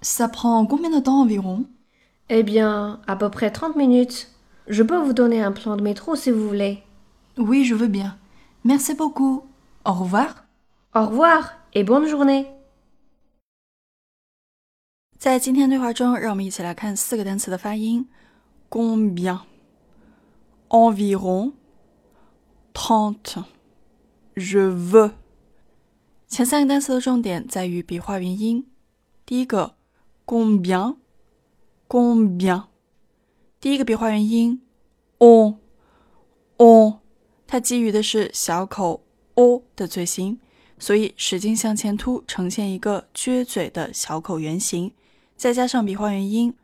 Ça prend combien de temps environ Eh bien, à peu près 30 minutes. Je peux vous donner un plan de métro si vous voulez. Oui, je veux bien. Merci beaucoup. Au revoir. Au revoir et bonne journée. 在今天对话中，让我们一起来看四个单词的发音：combien、environ、trente、je veux。前三个单词的重点在于笔画元音。第一个 combien，combien，第一个笔画元音 on，on，它基于的是小口 o 的嘴型，所以使劲向前凸，呈现一个撅嘴的小口圆形。再加上笔画元音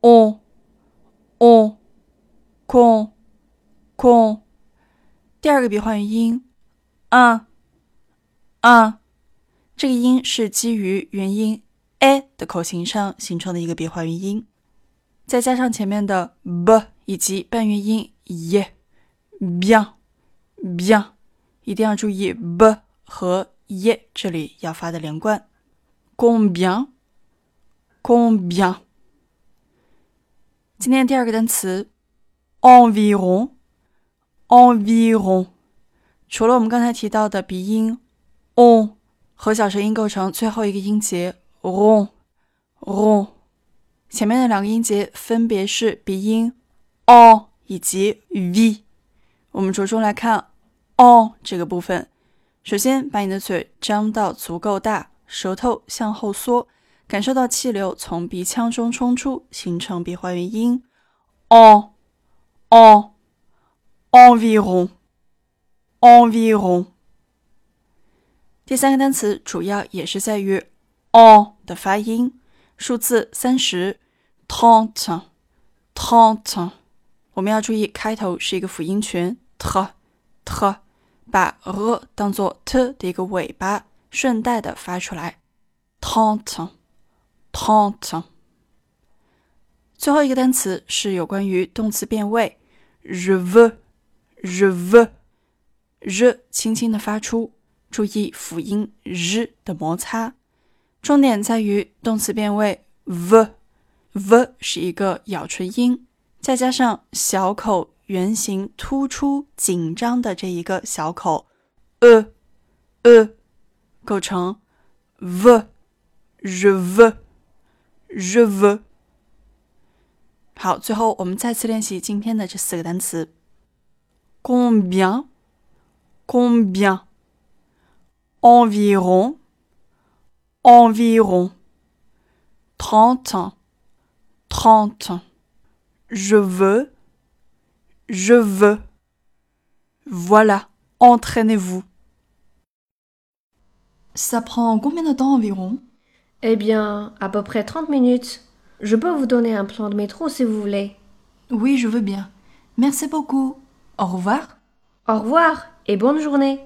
，on，on，con，con，第二个笔画元音，an，an，这个音是基于元音 a 的口型上形成的一个笔画元音，再加上前面的 b 以及半元音 ye，bien，bien，一定要注意 b 和 ye 这里要发的连贯，combien。combien？今天第二个单词 environ，environ，除了我们刚才提到的鼻音 on 和小舌音构成最后一个音节 ron，ron，前面的两个音节分别是鼻音 on 以及 v。我们着重来看 on 这个部分。首先，把你的嘴张到足够大，舌头向后缩。感受到气流从鼻腔中冲出，形成笔画元音，on on environ environ。第三个单词主要也是在于 on 的发音，数字三十，trente trente。我们要注意开头是一个辅音群，t t，把 r 当做 t 的一个尾巴，顺带的发出来，trente。trente。最后一个单词是有关于动词变位，je veux，je veux，je 轻轻的发出，注意辅音 r 的摩擦。重点在于动词变位 v，v 是一个咬唇音，再加上小口圆形突出紧张的这一个小口，e e 构成 ve，ve，ve。好，最后我们再次练习今天的这四个单词：combien、combien、environ、environ、trente、trente、je veux、je veux。Voilà, entraînez-vous. Ça prend combien de temps environ? Eh bien, à peu près 30 minutes. Je peux vous donner un plan de métro si vous voulez. Oui, je veux bien. Merci beaucoup. Au revoir. Au revoir et bonne journée.